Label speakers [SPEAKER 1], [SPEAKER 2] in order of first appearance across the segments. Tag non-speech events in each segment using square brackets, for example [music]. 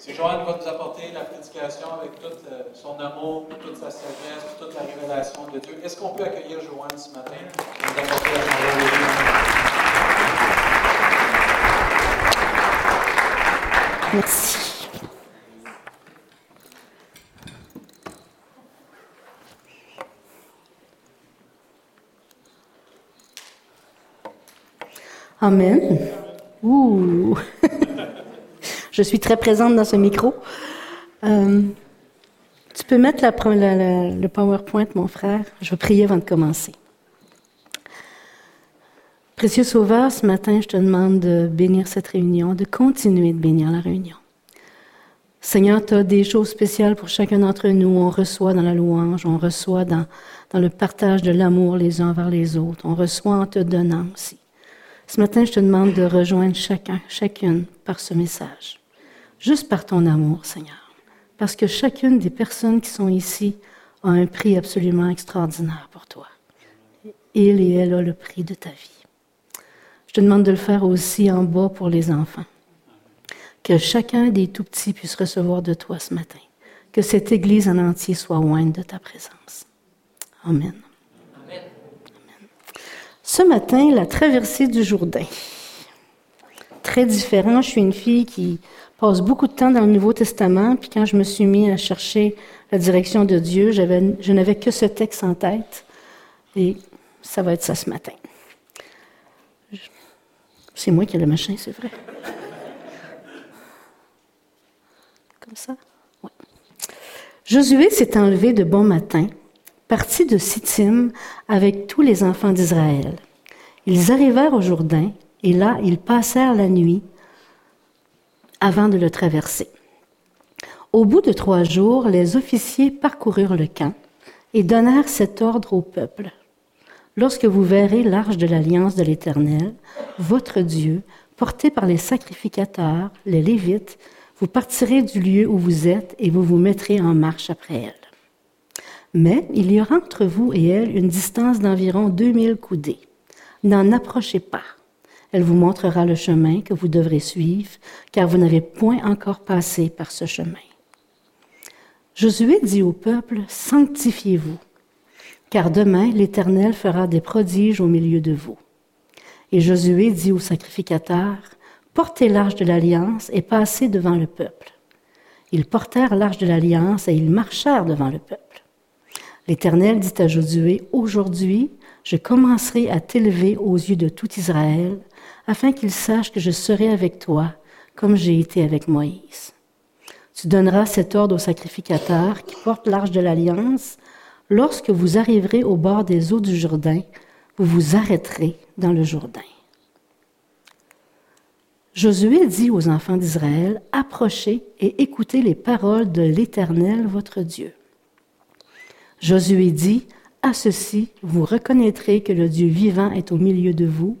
[SPEAKER 1] Si Joanne va nous apporter la prédication avec tout euh, son amour, toute sa sagesse, toute la révélation de Dieu, est-ce qu'on peut accueillir Joanne ce matin?
[SPEAKER 2] Merci. Amen. Ouh. [laughs] Je suis très présente dans ce micro. Euh, tu peux mettre le PowerPoint, mon frère. Je vais prier avant de commencer. Précieux Sauveur, ce matin, je te demande de bénir cette réunion, de continuer de bénir la réunion. Seigneur, tu as des choses spéciales pour chacun d'entre nous. On reçoit dans la louange, on reçoit dans, dans le partage de l'amour les uns vers les autres. On reçoit en te donnant aussi. Ce matin, je te demande de rejoindre chacun, chacune par ce message, juste par ton amour, Seigneur, parce que chacune des personnes qui sont ici a un prix absolument extraordinaire pour toi. Il et elle a le prix de ta vie. Je te demande de le faire aussi en bas pour les enfants. Que chacun des tout petits puisse recevoir de toi ce matin. Que cette Église en entier soit loin de ta présence. Amen. Ce matin, la traversée du Jourdain. Très différent. Je suis une fille qui passe beaucoup de temps dans le Nouveau Testament, puis quand je me suis mis à chercher la direction de Dieu, je n'avais que ce texte en tête, et ça va être ça ce matin. C'est moi qui ai le machin, c'est vrai. Comme ça? Oui. Josué s'est enlevé de bon matin partis de Sittim avec tous les enfants d'Israël. Ils arrivèrent au Jourdain et là ils passèrent la nuit avant de le traverser. Au bout de trois jours, les officiers parcoururent le camp et donnèrent cet ordre au peuple. Lorsque vous verrez l'arche de l'alliance de l'Éternel, votre Dieu, porté par les sacrificateurs, les Lévites, vous partirez du lieu où vous êtes et vous vous mettrez en marche après elle. Mais il y aura entre vous et elle une distance d'environ 2000 coudées. N'en approchez pas. Elle vous montrera le chemin que vous devrez suivre, car vous n'avez point encore passé par ce chemin. Josué dit au peuple, Sanctifiez-vous, car demain l'Éternel fera des prodiges au milieu de vous. Et Josué dit aux sacrificateurs, Portez l'arche de l'alliance et passez devant le peuple. Ils portèrent l'arche de l'alliance et ils marchèrent devant le peuple. L'Éternel dit à Josué, Aujourd'hui, je commencerai à t'élever aux yeux de tout Israël, afin qu'ils sachent que je serai avec toi, comme j'ai été avec Moïse. Tu donneras cet ordre aux sacrificateurs qui portent l'arche de l'alliance. Lorsque vous arriverez au bord des eaux du Jourdain, vous vous arrêterez dans le Jourdain. Josué dit aux enfants d'Israël, Approchez et écoutez les paroles de l'Éternel, votre Dieu. Josué dit, À ceci, vous reconnaîtrez que le Dieu vivant est au milieu de vous,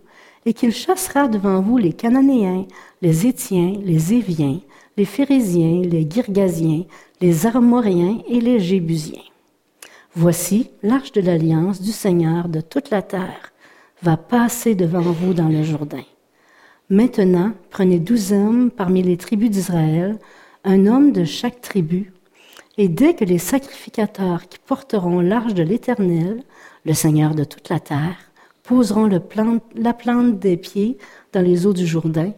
[SPEAKER 2] et qu'il chassera devant vous les Cananéens, les Étiens, les Éviens, les Phérésiens, les Girgasiens, les Armoriens et les Jébusiens. Voici l'arche de l'alliance du Seigneur de toute la terre va passer devant vous dans le Jourdain. Maintenant, prenez douze hommes parmi les tribus d'Israël, un homme de chaque tribu, et dès que les sacrificateurs qui porteront l'arche de l'Éternel, le Seigneur de toute la terre, poseront la plante des pieds dans les eaux du Jourdain,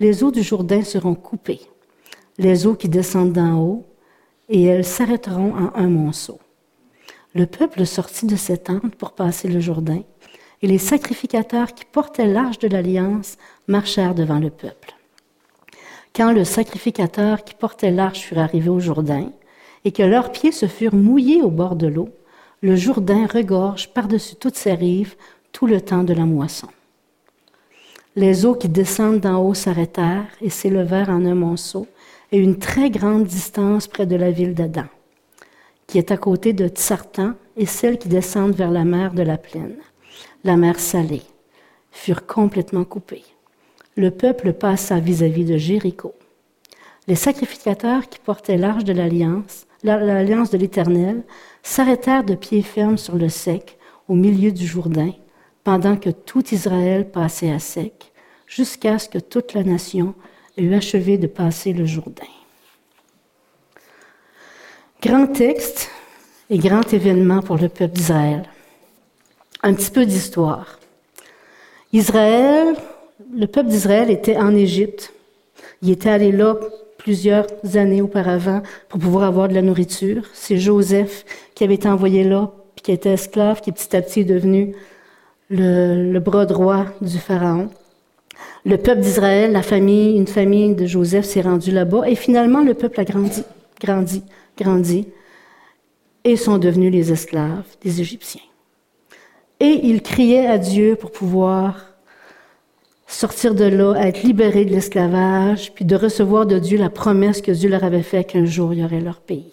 [SPEAKER 2] les eaux du Jourdain seront coupées, les eaux qui descendent d'en haut, et elles s'arrêteront en un monceau. Le peuple sortit de ses tentes pour passer le Jourdain, et les sacrificateurs qui portaient l'arche de l'Alliance marchèrent devant le peuple. Quand le sacrificateur qui portait l'arche fut arrivé au Jourdain, et que leurs pieds se furent mouillés au bord de l'eau, le Jourdain regorge par-dessus toutes ses rives tout le temps de la moisson. Les eaux qui descendent d'en haut s'arrêtèrent et s'élevèrent en un monceau et une très grande distance près de la ville d'Adam, qui est à côté de Tsartan, et celles qui descendent vers la mer de la plaine, la mer salée, furent complètement coupées. Le peuple passa vis-à-vis -vis de Jéricho. Les sacrificateurs qui portaient l'arche de l'alliance l'alliance de l'Éternel, s'arrêtèrent de pied ferme sur le sec, au milieu du Jourdain, pendant que tout Israël passait à sec, jusqu'à ce que toute la nation eût achevé de passer le Jourdain. Grand texte et grand événement pour le peuple d'Israël. Un petit peu d'histoire. Israël, le peuple d'Israël était en Égypte. Il était allé là plusieurs années auparavant pour pouvoir avoir de la nourriture. C'est Joseph qui avait été envoyé là, puis qui était esclave, qui petit à petit est devenu le, bras droit du Pharaon. Le peuple d'Israël, la famille, une famille de Joseph s'est rendue là-bas et finalement le peuple a grandi, grandi, grandi et sont devenus les esclaves des Égyptiens. Et ils criaient à Dieu pour pouvoir sortir de là, être libérés de l'esclavage, puis de recevoir de Dieu la promesse que Dieu leur avait faite qu'un jour il y aurait leur pays.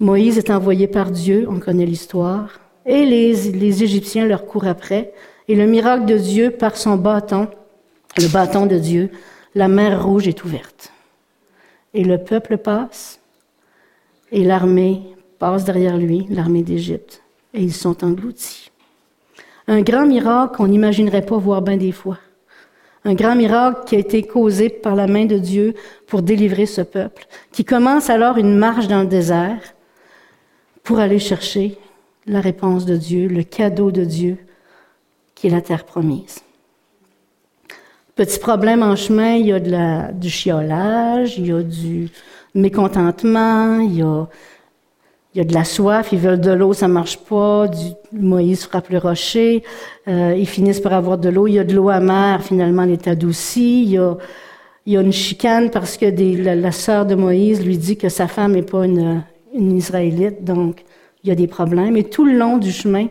[SPEAKER 2] Moïse est envoyé par Dieu, on connaît l'histoire, et les, Égyptiens leur courent après, et le miracle de Dieu par son bâton, le bâton de Dieu, la mer rouge est ouverte. Et le peuple passe, et l'armée passe derrière lui, l'armée d'Égypte, et ils sont engloutis. Un grand miracle qu'on n'imaginerait pas voir bien des fois. Un grand miracle qui a été causé par la main de Dieu pour délivrer ce peuple, qui commence alors une marche dans le désert pour aller chercher la réponse de Dieu, le cadeau de Dieu, qui est la terre promise. Petit problème en chemin, il y a du chiolage, il y a du mécontentement, il y a de la soif, ils veulent de l'eau, ça marche pas. Moïse frappe le rocher. Euh, ils finissent par avoir de l'eau. Il y a de l'eau amère, finalement, elle est adoucie. Il y a, une chicane parce que la, sœur de Moïse lui dit que sa femme n'est pas une, une Israélite, donc il y a des problèmes. Et tout le long du chemin,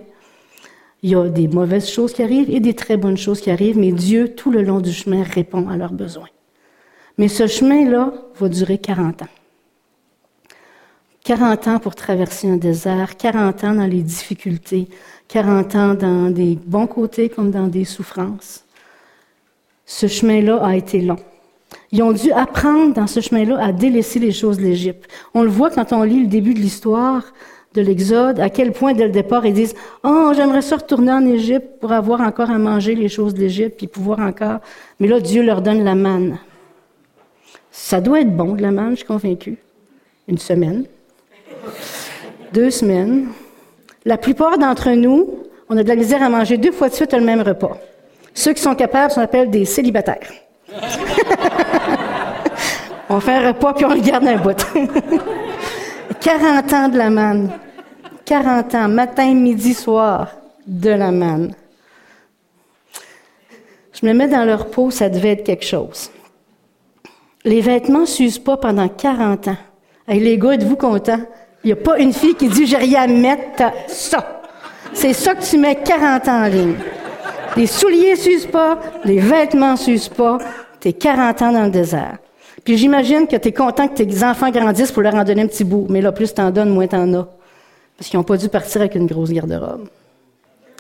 [SPEAKER 2] il y a des mauvaises choses qui arrivent et des très bonnes choses qui arrivent, mais Dieu, tout le long du chemin, répond à leurs besoins. Mais ce chemin-là va durer 40 ans. 40 ans pour traverser un désert, 40 ans dans les difficultés, 40 ans dans des bons côtés comme dans des souffrances. Ce chemin-là a été long. Ils ont dû apprendre dans ce chemin-là à délaisser les choses de l'Égypte. On le voit quand on lit le début de l'histoire de l'Exode, à quel point dès le départ ils disent Oh, j'aimerais ça retourner en Égypte pour avoir encore à manger les choses de l'Égypte, puis pouvoir encore. Mais là, Dieu leur donne la manne. Ça doit être bon, de la manne, je suis convaincue. Une semaine deux semaines. La plupart d'entre nous, on a de la misère à manger deux fois de suite le même repas. Ceux qui sont capables, on appelle des célibataires. [laughs] on fait un repas puis on le garde un bout. [laughs] 40 ans de la manne. 40 ans, matin, midi, soir, de la manne. Je me mets dans leur peau, ça devait être quelque chose. Les vêtements s'usent pas pendant 40 ans. Les gars, êtes-vous contents? Il n'y a pas une fille qui dit j'ai rien à mettre ça. C'est ça que tu mets 40 ans en ligne. Les souliers s'usent pas, les vêtements s'usent pas, t'es 40 ans dans le désert. Puis j'imagine que tu es content que tes enfants grandissent pour leur en donner un petit bout. Mais là, plus t'en donnes, moins t'en as. Parce qu'ils n'ont pas dû partir avec une grosse garde-robe.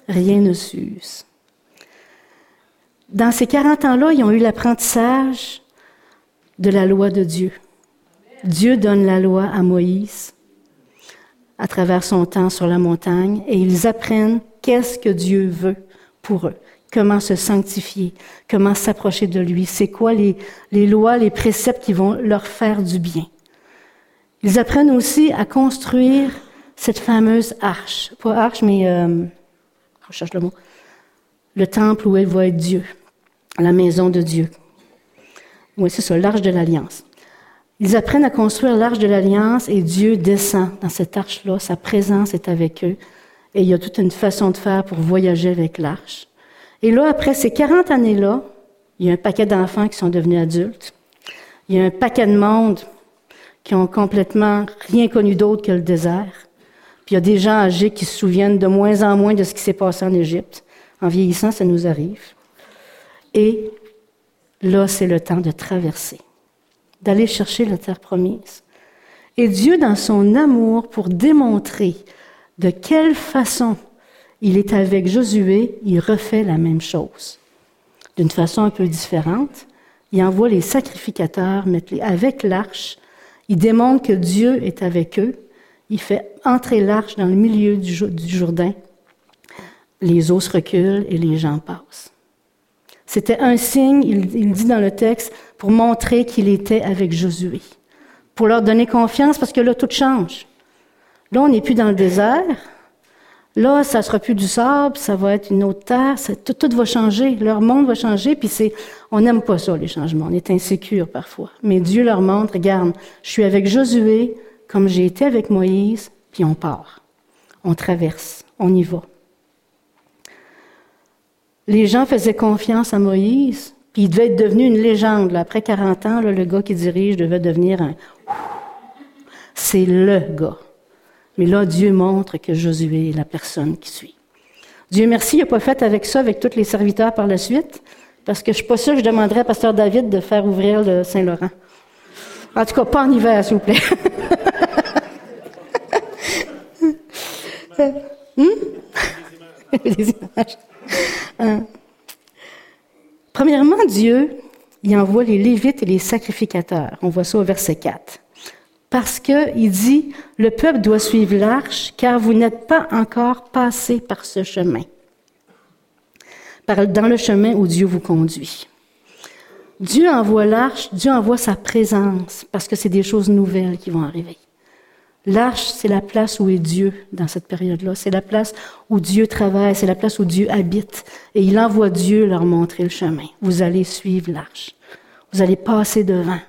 [SPEAKER 2] Rien ne s'use. Dans ces 40 ans-là, ils ont eu l'apprentissage de la loi de Dieu. Dieu donne la loi à Moïse à travers son temps sur la montagne et ils apprennent qu'est-ce que Dieu veut pour eux, comment se sanctifier, comment s'approcher de lui, c'est quoi les, les lois, les préceptes qui vont leur faire du bien. Ils apprennent aussi à construire cette fameuse arche, pas arche, mais euh, je cherche le mot, le temple où elle va être Dieu, la maison de Dieu. Oui, c'est ça, l'arche de l'alliance. Ils apprennent à construire l'arche de l'alliance et Dieu descend dans cette arche-là. Sa présence est avec eux. Et il y a toute une façon de faire pour voyager avec l'arche. Et là, après ces 40 années-là, il y a un paquet d'enfants qui sont devenus adultes. Il y a un paquet de monde qui ont complètement rien connu d'autre que le désert. Puis il y a des gens âgés qui se souviennent de moins en moins de ce qui s'est passé en Égypte. En vieillissant, ça nous arrive. Et là, c'est le temps de traverser d'aller chercher la terre promise. Et Dieu, dans son amour, pour démontrer de quelle façon il est avec Josué, il refait la même chose. D'une façon un peu différente, il envoie les sacrificateurs avec l'arche. Il démontre que Dieu est avec eux. Il fait entrer l'arche dans le milieu du, Jourdain. Les eaux se reculent et les gens passent. C'était un signe, il, dit dans le texte, pour montrer qu'il était avec Josué, pour leur donner confiance parce que là, tout change. Là, on n'est plus dans le désert. Là, ça sera plus du sable, ça va être une autre terre, tout, tout, va changer, leur monde va changer, puis c'est, on n'aime pas ça, les changements, on est insécure parfois. Mais Dieu leur montre, regarde, je suis avec Josué, comme j'ai été avec Moïse, puis on part. On traverse, on y va. Les gens faisaient confiance à Moïse, puis il devait être devenu une légende. Après 40 ans, le gars qui dirige devait devenir un... C'est le gars. Mais là, Dieu montre que Josué est la personne qui suit. Dieu merci, il n'a pas fait avec ça, avec tous les serviteurs par la suite, parce que je ne suis pas sûre que je demanderais à Pasteur David de faire ouvrir le Saint-Laurent. En tout cas, pas en hiver, s'il vous plaît. [laughs] Hmm? [laughs] Euh, premièrement, Dieu, il envoie les Lévites et les sacrificateurs. On voit ça au verset 4 parce qu'il dit, le peuple doit suivre l'arche, car vous n'êtes pas encore passé par ce chemin, dans le chemin où Dieu vous conduit. Dieu envoie l'arche, Dieu envoie sa présence, parce que c'est des choses nouvelles qui vont arriver. L'arche, c'est la place où est Dieu dans cette période-là. C'est la place où Dieu travaille, c'est la place où Dieu habite. Et il envoie Dieu leur montrer le chemin. Vous allez suivre l'arche. Vous allez passer devant.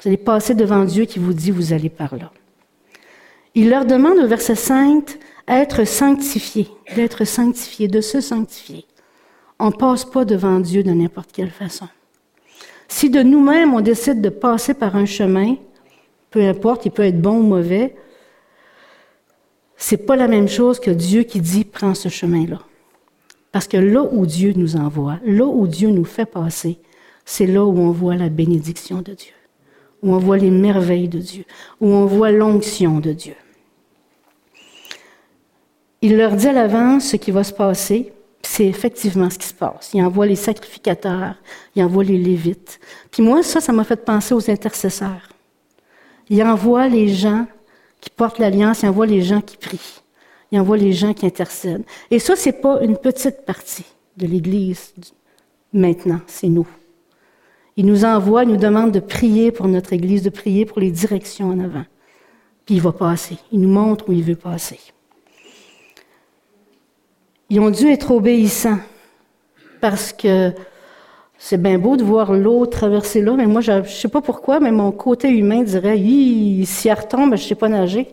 [SPEAKER 2] Vous allez passer devant Dieu qui vous dit, vous allez par là. Il leur demande au verset 5 être sanctifié, d'être sanctifié, de se sanctifier. On ne passe pas devant Dieu de n'importe quelle façon. Si de nous-mêmes on décide de passer par un chemin, peu importe, il peut être bon ou mauvais, c'est pas la même chose que Dieu qui dit prends ce chemin-là. Parce que là où Dieu nous envoie, là où Dieu nous fait passer, c'est là où on voit la bénédiction de Dieu où on voit les merveilles de Dieu, où on voit l'onction de Dieu. Il leur dit à l'avance ce qui va se passer, c'est effectivement ce qui se passe. Il envoie les sacrificateurs, il envoie les lévites. Puis moi, ça, ça m'a fait penser aux intercesseurs. Il envoie les gens qui portent l'alliance, il envoie les gens qui prient, il envoie les gens qui intercèdent. Et ça, c'est pas une petite partie de l'Église maintenant, c'est nous. Il nous envoie, il nous demande de prier pour notre Église, de prier pour les directions en avant. Puis il va passer. Il nous montre où il veut passer. Ils ont dû être obéissants parce que c'est bien beau de voir l'eau traverser là, mais moi, je ne sais pas pourquoi, mais mon côté humain dirait, si elle retombe, je ne sais pas nager.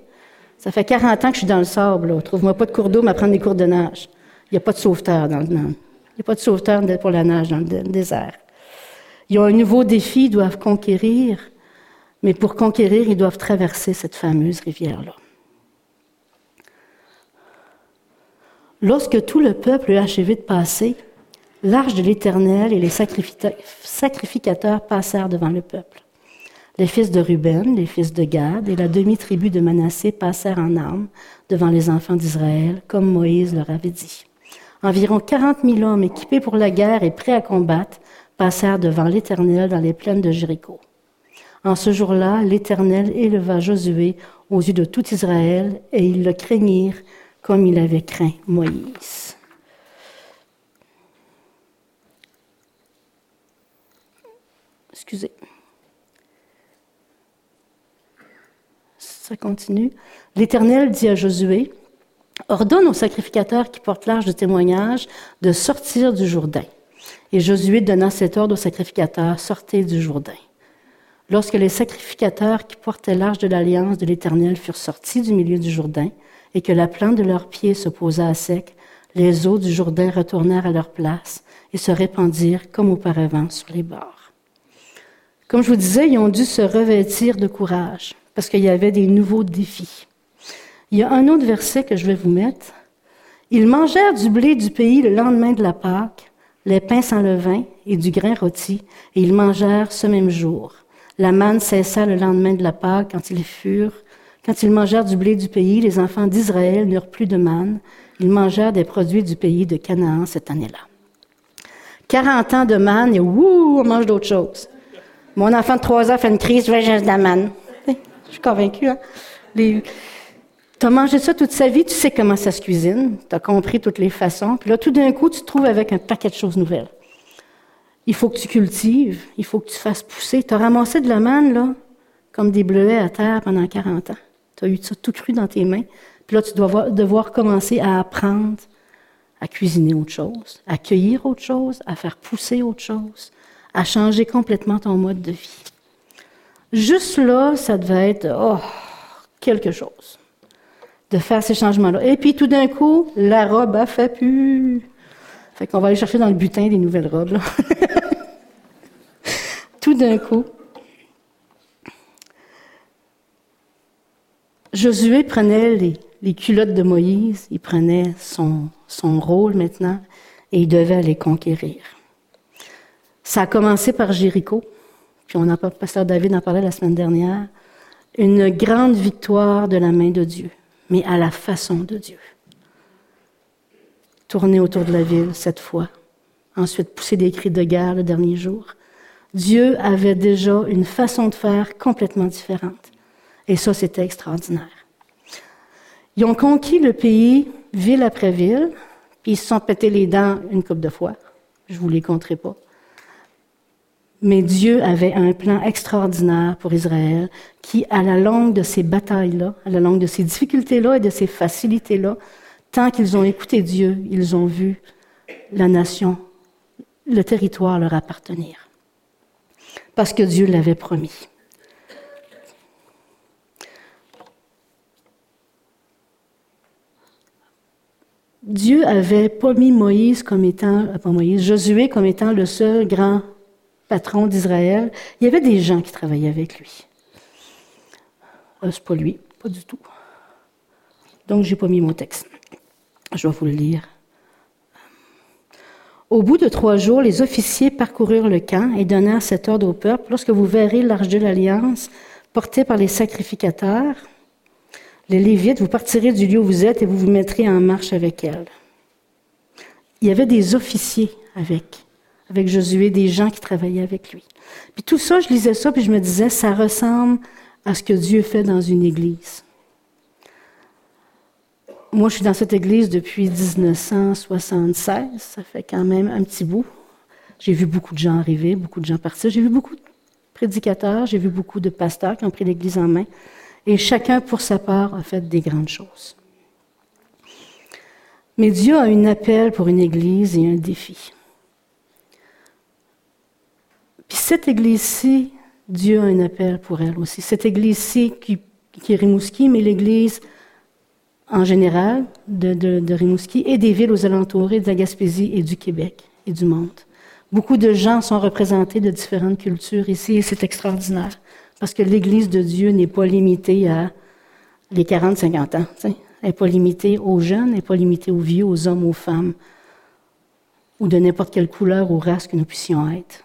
[SPEAKER 2] Ça fait 40 ans que je suis dans le sable. Trouve-moi pas de cours d'eau, m'apprendre des cours de nage. Il n'y a pas de sauveteur dans le, il n'y a pas de sauveteur pour la nage dans le désert. Ils ont un nouveau défi, ils doivent conquérir, mais pour conquérir, ils doivent traverser cette fameuse rivière-là. Lorsque tout le peuple eut achevé de passer, l'arche de l'Éternel et les sacrificateurs passèrent devant le peuple. Les fils de Ruben, les fils de Gad et la demi-tribu de Manassé passèrent en armes devant les enfants d'Israël, comme Moïse leur avait dit. Environ quarante mille hommes équipés pour la guerre et prêts à combattre passèrent devant l'Éternel dans les plaines de Jéricho. En ce jour-là, l'Éternel éleva Josué aux yeux de tout Israël, et ils le craignirent comme il avait craint Moïse. Excusez. Ça continue. L'Éternel dit à Josué, ordonne aux sacrificateurs qui portent l'arche de témoignage de sortir du Jourdain. Et Josué donna cet ordre aux sacrificateurs, sortez du Jourdain. Lorsque les sacrificateurs qui portaient l'arche de l'alliance de l'Éternel furent sortis du milieu du Jourdain, et que la plante de leurs pieds se posa à sec, les eaux du Jourdain retournèrent à leur place et se répandirent comme auparavant sur les bords. Comme je vous disais, ils ont dû se revêtir de courage parce qu'il y avait des nouveaux défis. Il y a un autre verset que je vais vous mettre. Ils mangèrent du blé du pays le lendemain de la Pâque les pains sans levain et du grain rôti, et ils mangèrent ce même jour. La manne cessa le lendemain de la Pâque quand ils furent, quand ils mangèrent du blé du pays, les enfants d'Israël n'eurent plus de manne. Ils mangèrent des produits du pays de Canaan cette année-là. 40 ans de manne et wouh, on mange d'autres choses. Mon enfant de 3 ans fait une crise, je vais de la. Je suis convaincue, hein? Tu as mangé ça toute sa vie, tu sais comment ça se cuisine, tu as compris toutes les façons, puis là, tout d'un coup, tu te trouves avec un paquet de choses nouvelles. Il faut que tu cultives, il faut que tu fasses pousser. Tu as ramassé de la manne, là, comme des bleuets à terre pendant 40 ans. Tu as eu ça tout cru dans tes mains. Puis là, tu dois devoir commencer à apprendre à cuisiner autre chose, à cueillir autre chose, à faire pousser autre chose, à changer complètement ton mode de vie. Juste là, ça devait être oh, quelque chose de faire ces changements-là. Et puis tout d'un coup, la robe a fait plus. Fait qu'on va aller chercher dans le butin des nouvelles robes. [laughs] tout d'un coup, Josué prenait les, les, culottes de Moïse, il prenait son, son rôle maintenant et il devait aller conquérir. Ça a commencé par Jéricho, puis on a, pasteur David en parlait la semaine dernière, une grande victoire de la main de Dieu, mais à la façon de Dieu. Tourner autour de la ville cette fois, ensuite pousser des cris de guerre le dernier jour. Dieu avait déjà une façon de faire complètement différente. Et ça, c'était extraordinaire. Ils ont conquis le pays ville après ville, puis ils se sont pétés les dents une coupe de fois. Je vous les compterai pas. Mais Dieu avait un plan extraordinaire pour Israël qui, à la longue de ces batailles-là, à la longue de ces difficultés-là et de ces facilités-là, tant qu'ils ont écouté Dieu, ils ont vu la nation, le territoire leur appartenir. Parce que Dieu l'avait promis. Dieu avait pas mis Moïse comme étant, euh, pas Moïse, Josué comme étant le seul grand patron d'Israël. Il y avait des gens qui travaillaient avec lui. Euh, c'est pas lui, pas du tout. Donc, j'ai pas mis mon texte. Je vais vous le lire. Au bout de trois jours, les officiers parcoururent le camp et donnèrent cet ordre au peuple. Lorsque vous verrez l'arche de l'Alliance portée par les sacrificateurs, les Lévites, vous partirez du lieu où vous êtes et vous vous mettrez en marche avec elle. Il y avait des officiers avec, avec Josué, des gens qui travaillaient avec lui. Puis tout ça, je lisais ça, puis je me disais, ça ressemble à ce que Dieu fait dans une église. Moi, je suis dans cette église depuis 1976, ça fait quand même un petit bout. J'ai vu beaucoup de gens arriver, beaucoup de gens partir. J'ai vu beaucoup de prédicateurs, j'ai vu beaucoup de pasteurs qui ont pris l'église en main et chacun pour sa part a fait des grandes choses. Mais Dieu a un appel pour une église et un défi. Puis cette église-ci, Dieu a un appel pour elle aussi. Cette église-ci qui, est Rimouski, mais l'église en général de, Rimouski et des villes aux alentours de la Gaspésie et du Québec et du monde. Beaucoup de gens sont représentés de différentes cultures ici et c'est extraordinaire. Parce que l'Église de Dieu n'est pas limitée à les 40-50 ans. Elle n'est pas limitée aux jeunes, elle n'est pas limitée aux vieux, aux hommes, aux femmes, ou de n'importe quelle couleur ou race que nous puissions être.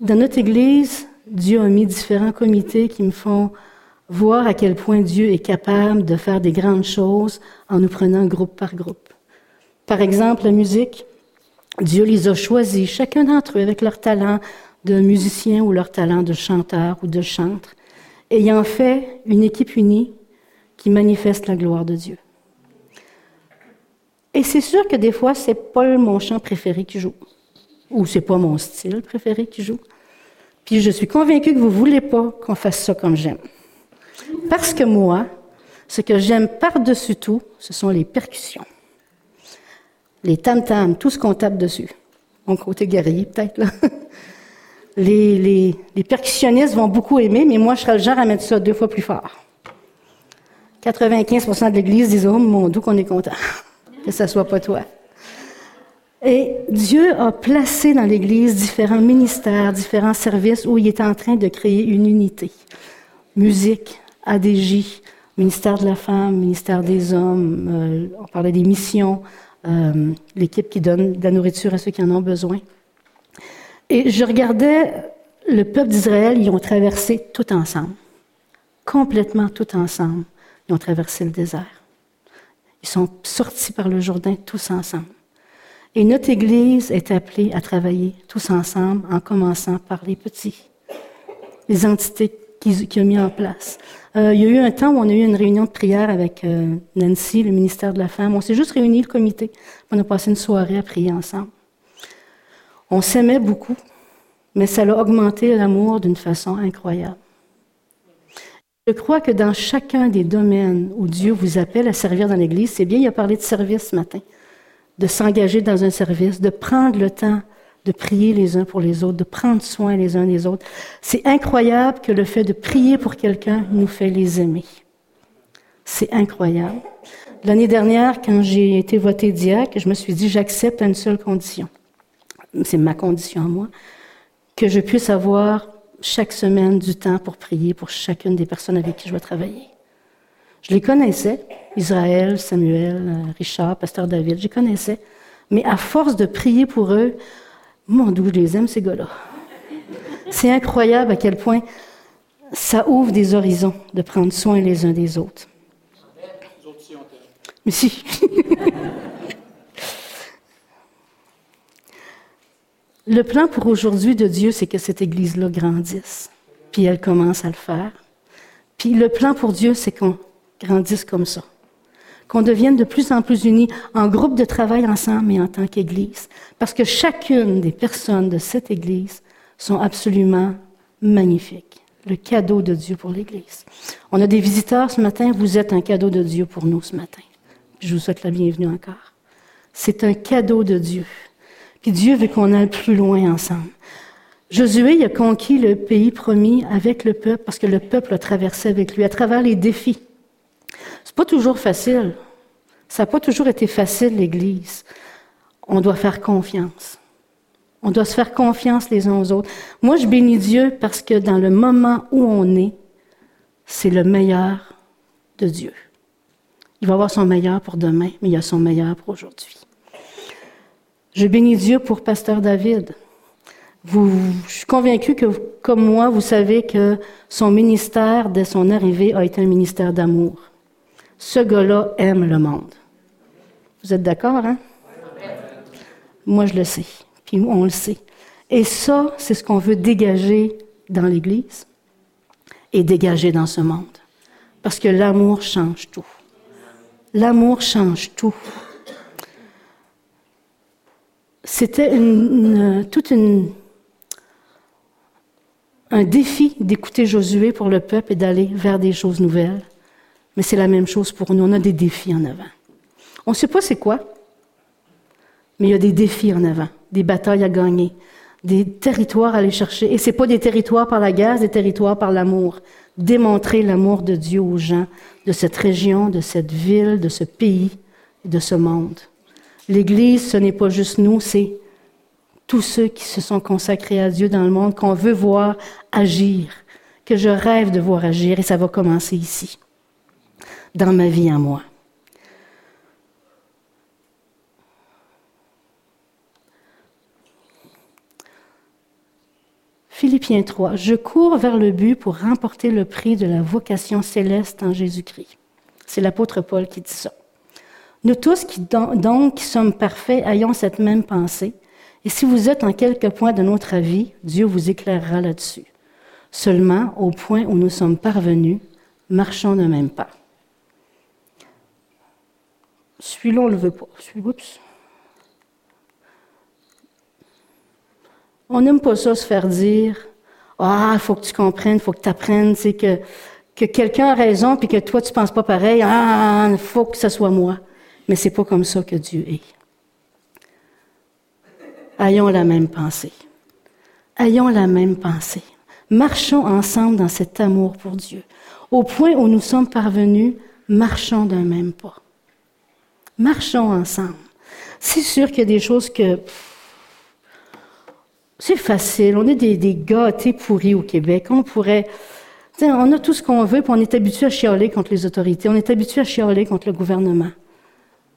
[SPEAKER 2] Dans notre Église, Dieu a mis différents comités qui me font voir à quel point Dieu est capable de faire des grandes choses en nous prenant groupe par groupe. Par exemple, la musique, Dieu les a choisis, chacun d'entre eux avec leur talent, de musiciens ou leur talent de chanteur ou de chantre, ayant fait une équipe unie qui manifeste la gloire de Dieu. Et c'est sûr que des fois, c'est pas mon chant préféré qui joue, ou c'est pas mon style préféré qui joue. Puis je suis convaincue que vous voulez pas qu'on fasse ça comme j'aime. Parce que moi, ce que j'aime par-dessus tout, ce sont les percussions. Les tam-tams, tout ce qu'on tape dessus. Mon côté guerrier, peut-être, là. [laughs] les, percussionnistes vont beaucoup aimer, mais moi, je serais le genre à mettre ça deux fois plus fort. 95% de l'Église disent, oh mon Dieu, qu'on est content [laughs] que ce soit pas toi. Et Dieu a placé dans l'Église différents ministères, différents services où il est en train de créer une unité. Musique, ADJ, ministère de la femme, ministère des hommes, euh, on parlait des missions, euh, l'équipe qui donne de la nourriture à ceux qui en ont besoin. Et je regardais le peuple d'Israël, ils ont traversé tout ensemble, complètement tout ensemble. Ils ont traversé le désert. Ils sont sortis par le Jourdain tous ensemble. Et notre Église est appelée à travailler tous ensemble en commençant par les petits, les entités qu'il a mis en place. Euh, il y a eu un temps où on a eu une réunion de prière avec euh, Nancy, le ministère de la Femme. On s'est juste réunis, le comité. On a passé une soirée à prier ensemble. On s'aimait beaucoup, mais ça a augmenté l'amour d'une façon incroyable. Je crois que dans chacun des domaines où Dieu vous appelle à servir dans l'Église, c'est bien, il a parlé de service ce matin, de s'engager dans un service, de prendre le temps de prier les uns pour les autres, de prendre soin les uns des autres. C'est incroyable que le fait de prier pour quelqu'un nous fait les aimer. C'est incroyable. L'année dernière, quand j'ai été votée diacre, je me suis dit, j'accepte à une seule condition. C'est ma condition à moi, que je puisse avoir chaque semaine du temps pour prier pour chacune des personnes avec qui je vais travailler. Je les connaissais, Israël, Samuel, Richard, Pasteur David, je les connaissais. Mais à force de prier pour eux, mon Dieu, je les aime, ces gars-là. C'est incroyable à quel point ça ouvre des horizons de prendre soin les uns des autres. Mais si. [laughs] Le plan pour aujourd'hui de Dieu, c'est que cette Église-là grandisse. Puis elle commence à le faire. Puis le plan pour Dieu, c'est qu'on grandisse comme ça. Qu'on devienne de plus en plus unis en groupe de travail ensemble et en tant qu'Église. Parce que chacune des personnes de cette Église sont absolument magnifiques. Le cadeau de Dieu pour l'Église. On a des visiteurs ce matin. Vous êtes un cadeau de Dieu pour nous ce matin. Je vous souhaite la bienvenue encore. C'est un cadeau de Dieu. Puis Dieu veut qu'on aille plus loin ensemble. Josué a conquis le pays promis avec le peuple parce que le peuple a traversé avec lui à travers les défis. C'est pas toujours facile. Ça n'a pas toujours été facile, l'Église. On doit faire confiance. On doit se faire confiance les uns aux autres. Moi, je bénis Dieu parce que dans le moment où on est, c'est le meilleur de Dieu. Il va avoir son meilleur pour demain, mais il a son meilleur pour aujourd'hui. Je bénis Dieu pour Pasteur David. Je suis convaincu que, comme moi, vous savez que son ministère, dès son arrivée, a été un ministère d'amour. Ce gars-là aime le monde. Vous êtes d'accord, hein? Moi, je le sais. Puis on le sait. Et ça, c'est ce qu'on veut dégager dans l'Église et dégager dans ce monde. Parce que l'amour change tout. L'amour change tout c'était une, toute une, un défi d'écouter Josué pour le peuple et d'aller vers des choses nouvelles. Mais c'est la même chose pour nous. On a des défis en avant. On ne sait pas c'est quoi, mais il y a des défis en avant, des batailles à gagner, des territoires à aller chercher. Et ce pas des territoires par la guerre, des territoires par l'amour. Démontrer l'amour de Dieu aux gens de cette région, de cette ville, de ce pays de ce monde. L'Église, ce n'est pas juste nous, c'est tous ceux qui se sont consacrés à Dieu dans le monde, qu'on veut voir agir, que je rêve de voir agir, et ça va commencer ici, dans ma vie à moi. Philippiens 3. Je cours vers le but pour remporter le prix de la vocation céleste en Jésus-Christ. C'est l'apôtre Paul qui dit ça. Nous tous qui donc qui sommes parfaits ayons cette même pensée. Et si vous êtes en quelque point de notre avis, Dieu vous éclairera là-dessus. Seulement, au point où nous sommes parvenus, marchons de même pas. Celui-là, on ne le veut pas. On n'aime pas ça se faire dire Ah, il faut que tu comprennes, il faut que tu apprennes, c'est que, que quelqu'un a raison puis que toi, tu ne penses pas pareil. Ah, il faut que ce soit moi mais c'est pas comme ça que Dieu est. Ayons la même pensée. Ayons la même pensée. Marchons ensemble dans cet amour pour Dieu. Au point où nous sommes parvenus, marchons d'un même pas. Marchons ensemble. C'est sûr qu'il y a des choses que c'est facile. On est des, des gâtés pourris au Québec. On pourrait, on a tout ce qu'on veut, puis on est habitué à chialer contre les autorités. On est habitué à chialer contre le gouvernement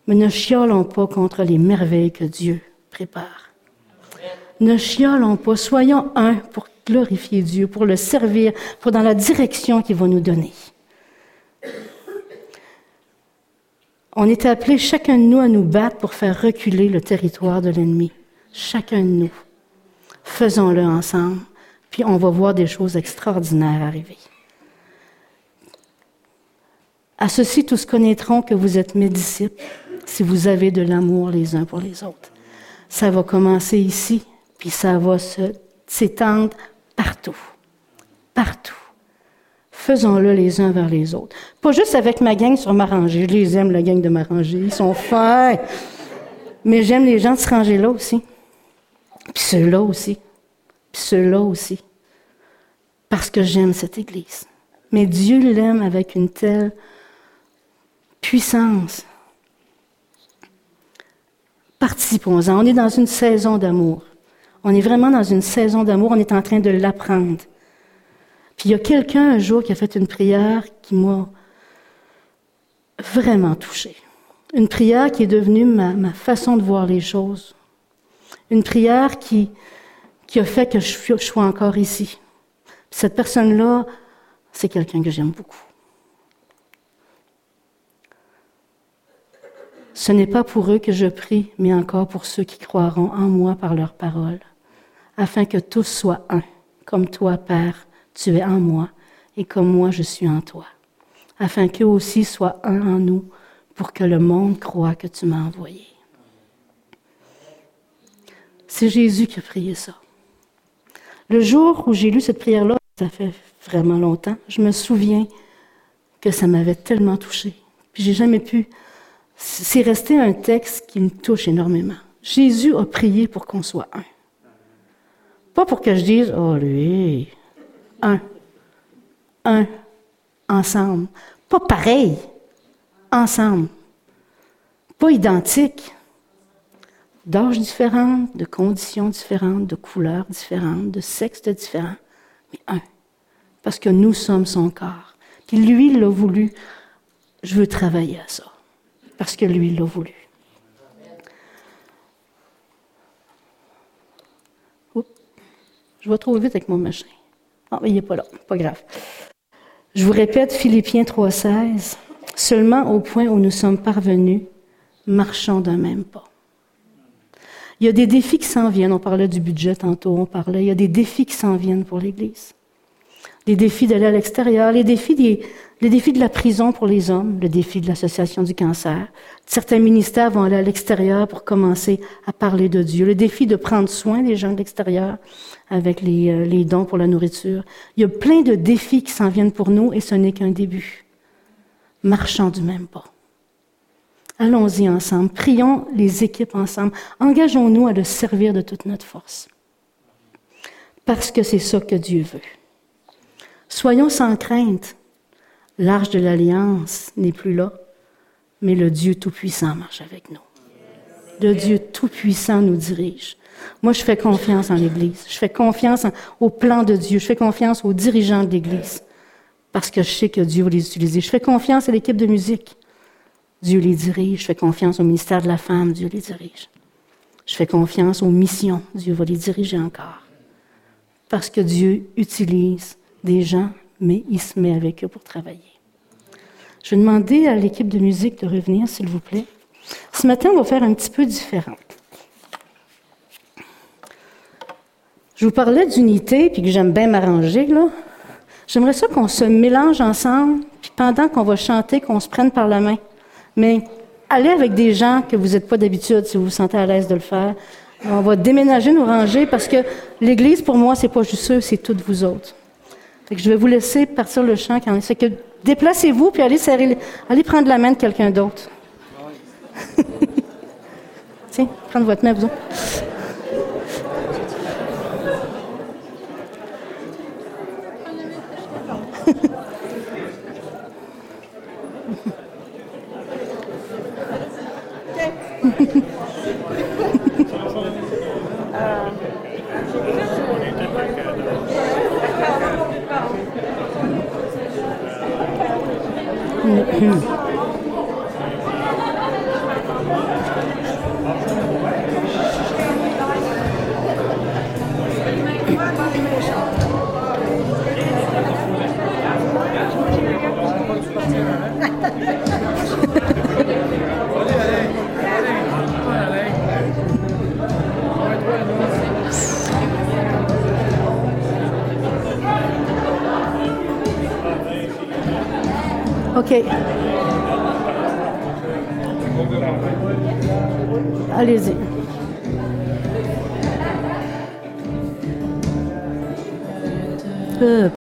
[SPEAKER 2] mais ne chiolons pas contre les merveilles que Dieu prépare. Ne chiolons pas, soyons un pour glorifier Dieu, pour le servir, pour dans la direction qu'il va nous donner. On est appelé chacun de nous à nous battre pour faire reculer le territoire de l'ennemi. Chacun de nous. Faisons-le ensemble, puis on va voir des choses extraordinaires arriver. À ceci, tous connaîtront que vous êtes mes disciples si vous avez de l'amour les uns pour les autres. Ça va commencer ici, puis ça va s'étendre partout. Partout. Faisons-le les uns vers les autres. Pas juste avec ma gang sur ma rangée. Je les aime, la gang de ma rangée. Ils sont fins. Mais j'aime les gens de ce rangée-là aussi. Puis ceux-là aussi. Puis ceux-là aussi. Parce que j'aime cette Église. Mais Dieu l'aime avec une telle puissance. Participons-en. On est dans une saison d'amour. On est vraiment dans une saison d'amour. On est en train de l'apprendre. Puis il y a quelqu'un un jour qui a fait une prière qui m'a vraiment touchée. Une prière qui est devenue ma, façon de voir les choses. Une prière qui, a fait que je, je sois encore ici. Cette personne-là, c'est quelqu'un que j'aime beaucoup. Ce n'est pas pour eux que je prie, mais encore pour ceux qui croiront en moi par leurs paroles, afin que tous soient un, comme toi, Père, tu es en moi, et comme moi je suis en toi, afin qu'eux aussi soient un en nous, pour que le monde croie que tu m'as envoyé. C'est Jésus qui a prié ça. Le jour où j'ai lu cette prière-là, ça fait vraiment longtemps, je me souviens que ça m'avait tellement touché. Puis j'ai jamais pu c'est resté un texte qui me touche énormément. Jésus a prié pour qu'on soit un. Pas pour que je dise, oh lui, un, un, ensemble. Pas pareil, ensemble. Pas identique. D'âge différent, de conditions différentes, de couleurs différentes, de sexes différents, mais un. Parce que nous sommes son corps. Puis lui, il l'a voulu. Je veux travailler à ça parce que lui l'a voulu. Je vais trop vite avec mon machin. Ah, mais il n'est pas là, pas grave. Je vous répète Philippiens 3,16. Seulement au point où nous sommes parvenus, marchons d'un même pas. Il y a des défis qui s'en viennent. On parlait du budget tantôt, on parlait. Il y a des défis qui s'en viennent pour l'Église. Les défis d'aller à l'extérieur, les défis des, le défi de la prison pour les hommes, le défi de l'association du cancer. Certains ministères vont aller à l'extérieur pour commencer à parler de Dieu. Le défi de prendre soin des gens de l'extérieur avec les, euh, les dons pour la nourriture. Il y a plein de défis qui s'en viennent pour nous et ce n'est qu'un début. Marchons du même pas. Allons-y ensemble, prions les équipes ensemble, engageons-nous à le servir de toute notre force. Parce que c'est ça que Dieu veut. Soyons sans crainte L'arche de l'alliance n'est plus là, mais le Dieu Tout-Puissant marche avec nous. Le Dieu Tout-Puissant nous dirige. Moi, je fais confiance en l'Église. Je fais confiance au plan de Dieu. Je fais confiance aux dirigeants de l'Église. Parce que je sais que Dieu va les utiliser. Je fais confiance à l'équipe de musique. Dieu les dirige. Je fais confiance au ministère de la femme. Dieu les dirige. Je fais confiance aux missions. Dieu va les diriger encore. Parce que Dieu utilise des gens mais il se met avec eux pour travailler. Je vais demander à l'équipe de musique de revenir, s'il vous plaît. Ce matin, on va faire un petit peu différent. Je vous parlais d'unité, puis que j'aime bien m'arranger, là. J'aimerais ça qu'on se mélange ensemble, puis pendant qu'on va chanter, qu'on se prenne par la main. Mais allez avec des gens que vous n'êtes pas d'habitude, si vous vous sentez à l'aise de le faire. On va déménager nos rangées parce que l'Église, pour moi, c'est pas juste eux, c'est toutes vous autres je vais vous laisser partir le chant quand C'est que déplacez-vous puis allez serrer, prendre la main de quelqu'un d'autre. [laughs] Tiens, prendre votre main, vous. [laughs]